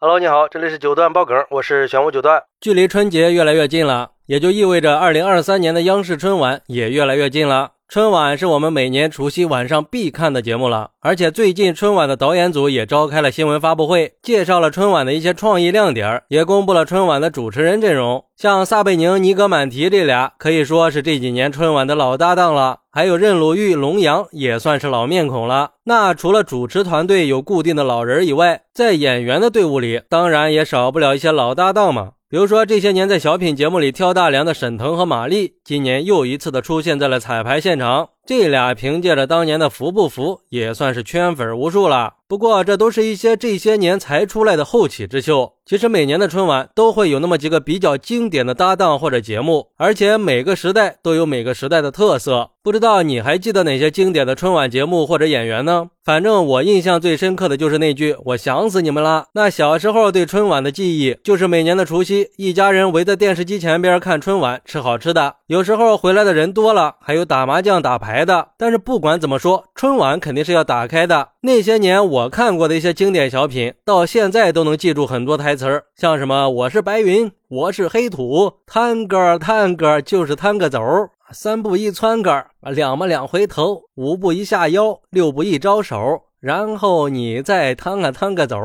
Hello，你好，这里是九段爆梗，我是玄武九段。距离春节越来越近了，也就意味着二零二三年的央视春晚也越来越近了。春晚是我们每年除夕晚上必看的节目了，而且最近春晚的导演组也召开了新闻发布会，介绍了春晚的一些创意亮点，也公布了春晚的主持人阵容。像撒贝宁、尼格满提这俩可以说是这几年春晚的老搭档了，还有任鲁豫、龙阳也算是老面孔了。那除了主持团队有固定的老人以外，在演员的队伍里，当然也少不了一些老搭档嘛。比如说，这些年在小品节目里挑大梁的沈腾和马丽，今年又一次的出现在了彩排现场。这俩凭借着当年的《服不服》，也算是圈粉无数了。不过，这都是一些这些年才出来的后起之秀。其实每年的春晚都会有那么几个比较经典的搭档或者节目，而且每个时代都有每个时代的特色。不知道你还记得哪些经典的春晚节目或者演员呢？反正我印象最深刻的就是那句“我想死你们了”。那小时候对春晚的记忆，就是每年的除夕，一家人围在电视机前边看春晚，吃好吃的。有时候回来的人多了，还有打麻将、打牌来的。但是不管怎么说，春晚肯定是要打开的。那些年我看过的一些经典小品，到现在都能记住很多台词儿，像什么“我是白云，我是黑土，探戈探戈就是探个走，三步一窜个，两么两回头，五步一下腰，六步一招手，然后你再探个探个走，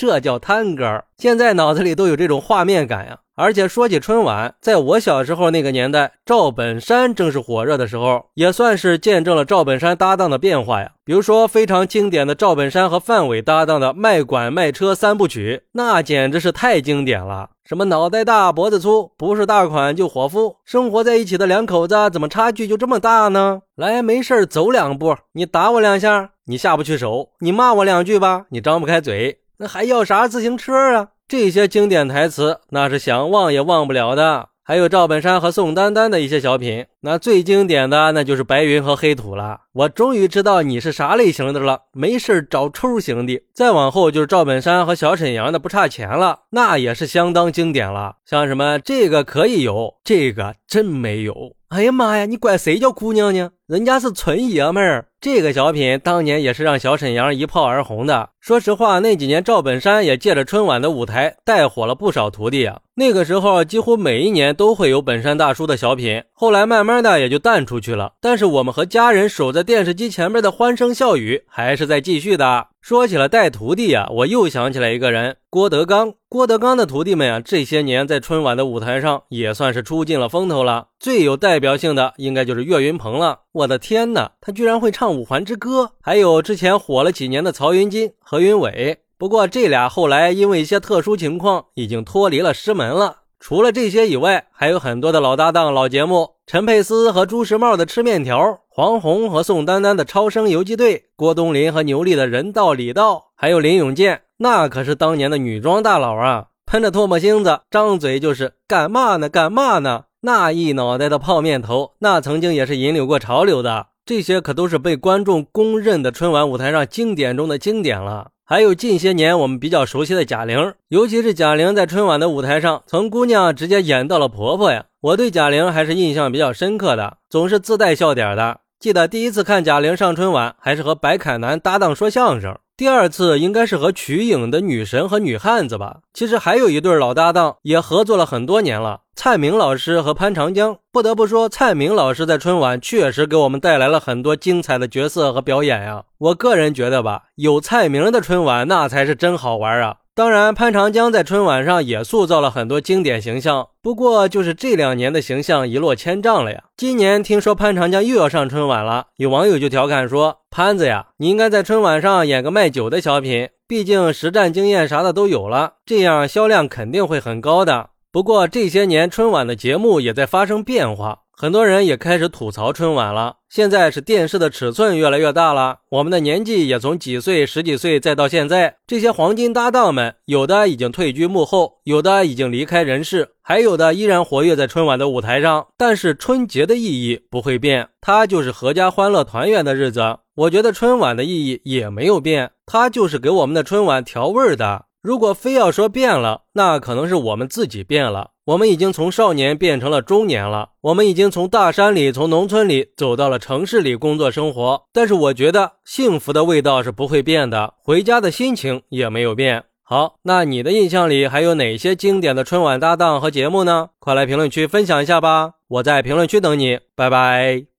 这叫探戈。现在脑子里都有这种画面感呀。而且说起春晚，在我小时候那个年代，赵本山正是火热的时候，也算是见证了赵本山搭档的变化呀。比如说非常经典的赵本山和范伟搭档的卖管卖车三部曲，那简直是太经典了。什么脑袋大脖子粗，不是大款就伙夫，生活在一起的两口子怎么差距就这么大呢？来，没事走两步，你打我两下，你下不去手，你骂我两句吧，你张不开嘴，那还要啥自行车啊？这些经典台词，那是想忘也忘不了的。还有赵本山和宋丹丹的一些小品，那最经典的那就是白云和黑土了。我终于知道你是啥类型的了，没事找抽型的。再往后就是赵本山和小沈阳的不差钱了，那也是相当经典了。像什么这个可以有，这个真没有。哎呀妈呀，你管谁叫姑娘呢？人家是纯爷们儿。这个小品当年也是让小沈阳一炮而红的。说实话，那几年赵本山也借着春晚的舞台带火了不少徒弟啊。那个时候几乎每一年都会有本山大叔的小品，后来慢慢的也就淡出去了。但是我们和家人守在电视机前面的欢声笑语还是在继续的。说起了带徒弟呀，我又想起来一个人，郭德纲。郭德纲的徒弟们啊，这些年在春晚的舞台上也算是出尽了风头了。最有代表性的应该就是岳云鹏了。我的天哪，他居然会唱《五环之歌》，还有之前火了几年的曹云金、何云伟。不过这俩后来因为一些特殊情况，已经脱离了师门了。除了这些以外，还有很多的老搭档、老节目：陈佩斯和朱时茂的吃面条。黄宏和宋丹丹的超生游击队，郭冬临和牛莉的人道礼道，还有林永健，那可是当年的女装大佬啊！喷着唾沫星子，张嘴就是干嘛呢？干嘛呢？那一脑袋的泡面头，那曾经也是引领过潮流的。这些可都是被观众公认的春晚舞台上经典中的经典了。还有近些年我们比较熟悉的贾玲，尤其是贾玲在春晚的舞台上，从姑娘直接演到了婆婆呀！我对贾玲还是印象比较深刻的，总是自带笑点的。记得第一次看贾玲上春晚，还是和白凯南搭档说相声；第二次应该是和瞿颖的女神和女汉子吧。其实还有一对老搭档，也合作了很多年了，蔡明老师和潘长江。不得不说，蔡明老师在春晚确实给我们带来了很多精彩的角色和表演呀。我个人觉得吧，有蔡明的春晚，那才是真好玩啊。当然，潘长江在春晚上也塑造了很多经典形象，不过就是这两年的形象一落千丈了呀。今年听说潘长江又要上春晚了，有网友就调侃说：“潘子呀，你应该在春晚上演个卖酒的小品，毕竟实战经验啥的都有了，这样销量肯定会很高的。”不过这些年春晚的节目也在发生变化。很多人也开始吐槽春晚了。现在是电视的尺寸越来越大了，我们的年纪也从几岁、十几岁再到现在，这些黄金搭档们，有的已经退居幕后，有的已经离开人世，还有的依然活跃在春晚的舞台上。但是春节的意义不会变，它就是阖家欢乐、团圆的日子。我觉得春晚的意义也没有变，它就是给我们的春晚调味儿的。如果非要说变了，那可能是我们自己变了。我们已经从少年变成了中年了，我们已经从大山里、从农村里走到了城市里工作生活。但是我觉得幸福的味道是不会变的，回家的心情也没有变。好，那你的印象里还有哪些经典的春晚搭档和节目呢？快来评论区分享一下吧！我在评论区等你，拜拜。